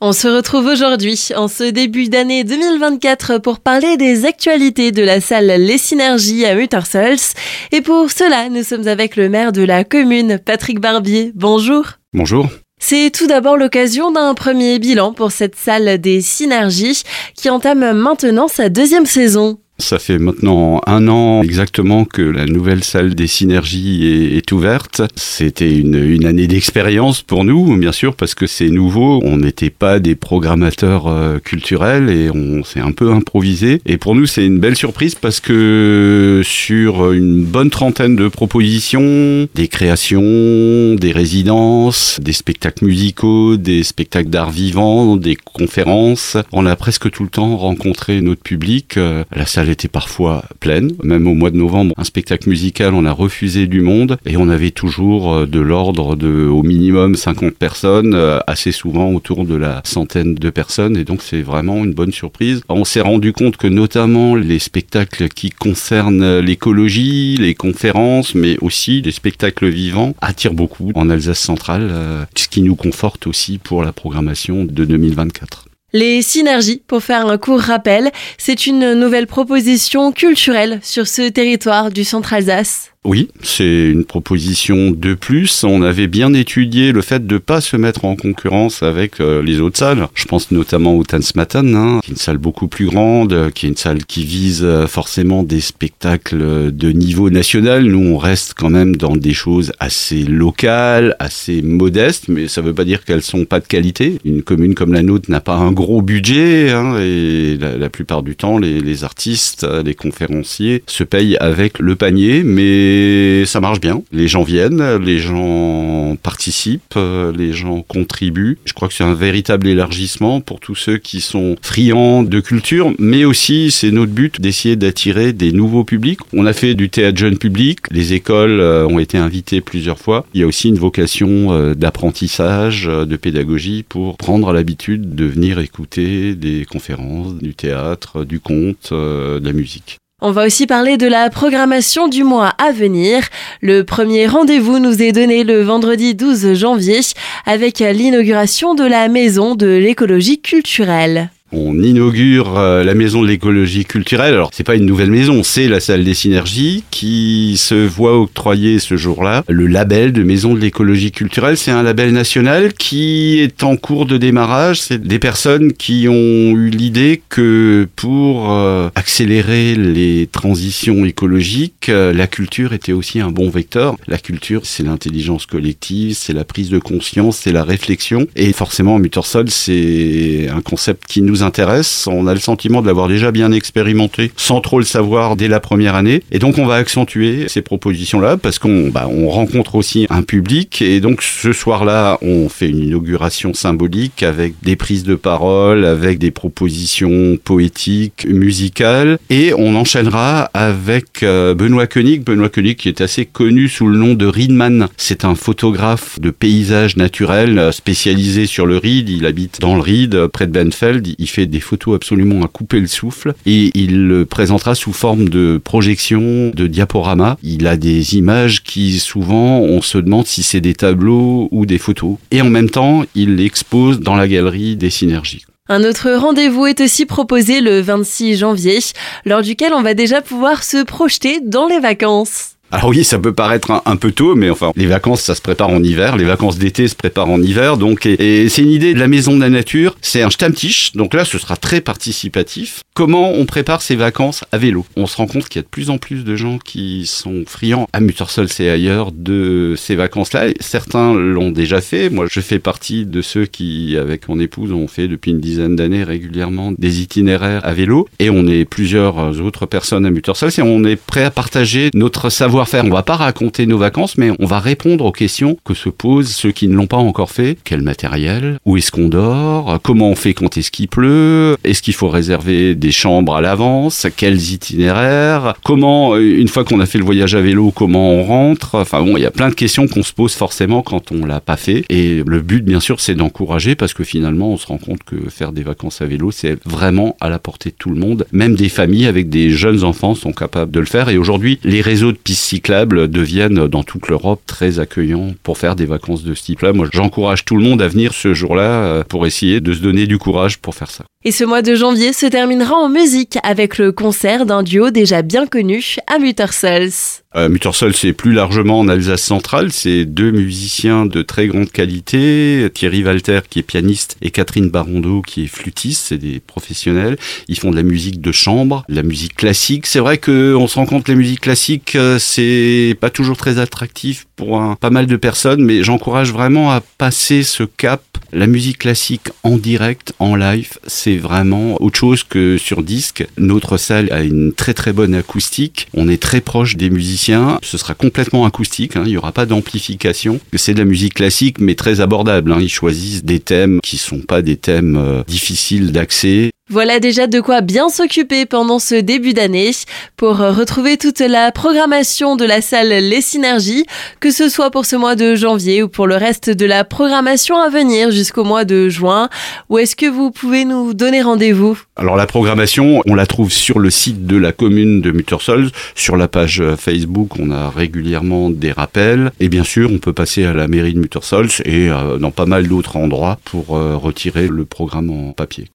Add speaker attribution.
Speaker 1: On se retrouve aujourd'hui, en ce début d'année 2024, pour parler des actualités de la salle Les Synergies à Muttersols. Et pour cela, nous sommes avec le maire de la commune, Patrick Barbier. Bonjour.
Speaker 2: Bonjour.
Speaker 1: C'est tout d'abord l'occasion d'un premier bilan pour cette salle des Synergies qui entame maintenant sa deuxième saison.
Speaker 2: Ça fait maintenant un an exactement que la nouvelle salle des synergies est, ouverte. C'était une, une, année d'expérience pour nous, bien sûr, parce que c'est nouveau. On n'était pas des programmateurs euh, culturels et on s'est un peu improvisé. Et pour nous, c'est une belle surprise parce que sur une bonne trentaine de propositions, des créations, des résidences, des spectacles musicaux, des spectacles d'art vivant, des conférences, on a presque tout le temps rencontré notre public. Euh, la salle était parfois pleine. Même au mois de novembre, un spectacle musical, on a refusé du monde et on avait toujours euh, de l'ordre de au minimum 50 personnes, euh, assez souvent autour de la centaine de personnes. Et donc c'est vraiment une bonne surprise. On s'est rendu compte que notamment les spectacles qui concernent l'écologie, les conférences, mais aussi les spectacles vivants attirent beaucoup en Alsace centrale, euh, ce qui nous conforte aussi pour la programmation de 2024.
Speaker 1: Les synergies, pour faire un court rappel, c'est une nouvelle proposition culturelle sur ce territoire du centre Alsace.
Speaker 2: Oui, c'est une proposition de plus. On avait bien étudié le fait de ne pas se mettre en concurrence avec euh, les autres salles. Je pense notamment au Tanzmatan, hein, qui est une salle beaucoup plus grande, qui est une salle qui vise euh, forcément des spectacles de niveau national. Nous, on reste quand même dans des choses assez locales, assez modestes, mais ça ne veut pas dire qu'elles sont pas de qualité. Une commune comme la nôtre n'a pas un gros budget, hein, et la, plupart du temps, les artistes, les conférenciers se payent avec le panier, mais et ça marche bien. Les gens viennent, les gens participent, les gens contribuent. Je crois que c'est un véritable élargissement pour tous ceux qui sont friands de culture, mais aussi c'est notre but d'essayer d'attirer des nouveaux publics. On a fait du théâtre jeune public, les écoles euh, ont été invitées plusieurs fois. Il y a aussi une vocation euh, d'apprentissage, euh, de pédagogie pour prendre l'habitude de venir écouter des conférences, du théâtre, du conte, de la musique.
Speaker 1: On va aussi parler de la programmation du mois à venir. Le premier rendez-vous nous est donné le vendredi 12 janvier avec l'inauguration de la maison de l'écologie culturelle
Speaker 2: on inaugure euh, la maison de l'écologie culturelle. Alors, c'est pas une nouvelle maison, c'est la salle des synergies qui se voit octroyer ce jour-là le label de maison de l'écologie culturelle. C'est un label national qui est en cours de démarrage. C'est des personnes qui ont eu l'idée que pour euh, accélérer les transitions écologiques, euh, la culture était aussi un bon vecteur. La culture, c'est l'intelligence collective, c'est la prise de conscience, c'est la réflexion. Et forcément, Muttersol, c'est un concept qui nous intéresse. On a le sentiment de l'avoir déjà bien expérimenté sans trop le savoir dès la première année. Et donc on va accentuer ces propositions-là parce qu'on bah, on rencontre aussi un public. Et donc ce soir-là, on fait une inauguration symbolique avec des prises de parole, avec des propositions poétiques, musicales. Et on enchaînera avec euh, Benoît Koenig. Benoît Koenig qui est assez connu sous le nom de Riedman. C'est un photographe de paysages naturels euh, spécialisé sur le Ried. Il habite dans le Ried, près de Benfeld il fait des photos absolument à couper le souffle et il le présentera sous forme de projection, de diaporama. Il a des images qui souvent on se demande si c'est des tableaux ou des photos. Et en même temps, il l'expose dans la galerie des synergies.
Speaker 1: Un autre rendez-vous est aussi proposé le 26 janvier, lors duquel on va déjà pouvoir se projeter dans les vacances.
Speaker 2: Alors oui, ça peut paraître un, peu tôt, mais enfin, les vacances, ça se prépare en hiver. Les vacances d'été se préparent en hiver. Donc, et, c'est une idée de la Maison de la Nature. C'est un Stammtisch. Donc là, ce sera très participatif. Comment on prépare ses vacances à vélo? On se rend compte qu'il y a de plus en plus de gens qui sont friands à Muttersol et ailleurs de ces vacances-là. Certains l'ont déjà fait. Moi, je fais partie de ceux qui, avec mon épouse, ont fait depuis une dizaine d'années régulièrement des itinéraires à vélo. Et on est plusieurs autres personnes à Muttersol et on est prêt à partager notre savoir faire On va pas raconter nos vacances, mais on va répondre aux questions que se posent ceux qui ne l'ont pas encore fait. Quel matériel? Où est-ce qu'on dort? Comment on fait quand est-ce qu'il pleut? Est-ce qu'il faut réserver des chambres à l'avance? Quels itinéraires? Comment, euh, une fois qu'on a fait le voyage à vélo, comment on rentre? Enfin bon, il y a plein de questions qu'on se pose forcément quand on l'a pas fait. Et le but, bien sûr, c'est d'encourager parce que finalement, on se rend compte que faire des vacances à vélo, c'est vraiment à la portée de tout le monde. Même des familles avec des jeunes enfants sont capables de le faire. Et aujourd'hui, les réseaux de pistes cyclables deviennent dans toute l'Europe très accueillants pour faire des vacances de ce type-là. Moi, j'encourage tout le monde à venir ce jour-là euh, pour essayer de se donner du courage pour faire ça.
Speaker 1: Et ce mois de janvier se terminera en musique avec le concert d'un duo déjà bien connu à Muttersols.
Speaker 2: Euh, Muttersol, c'est plus largement en Alsace centrale. C'est deux musiciens de très grande qualité. Thierry Walter, qui est pianiste, et Catherine Barondeau, qui est flûtiste. C'est des professionnels. Ils font de la musique de chambre, de la musique classique. C'est vrai qu'on se rend compte que la musique classique, euh, c'est pas toujours très attractif pour pas mal de personnes, mais j'encourage vraiment à passer ce cap la musique classique en direct, en live, c'est vraiment autre chose que sur disque. Notre salle a une très très bonne acoustique. On est très proche des musiciens. Ce sera complètement acoustique. Hein. Il n'y aura pas d'amplification. C'est de la musique classique, mais très abordable. Hein. Ils choisissent des thèmes qui sont pas des thèmes euh, difficiles d'accès.
Speaker 1: Voilà déjà de quoi bien s'occuper pendant ce début d'année. Pour retrouver toute la programmation de la salle Les Synergies, que ce soit pour ce mois de janvier ou pour le reste de la programmation à venir jusqu'au mois de juin, où est-ce que vous pouvez nous donner rendez-vous?
Speaker 2: Alors la programmation, on la trouve sur le site de la commune de Muttersols, sur la page Facebook, on a régulièrement des rappels, et bien sûr on peut passer à la mairie de Muttersols et euh, dans pas mal d'autres endroits pour euh, retirer le programme en papier.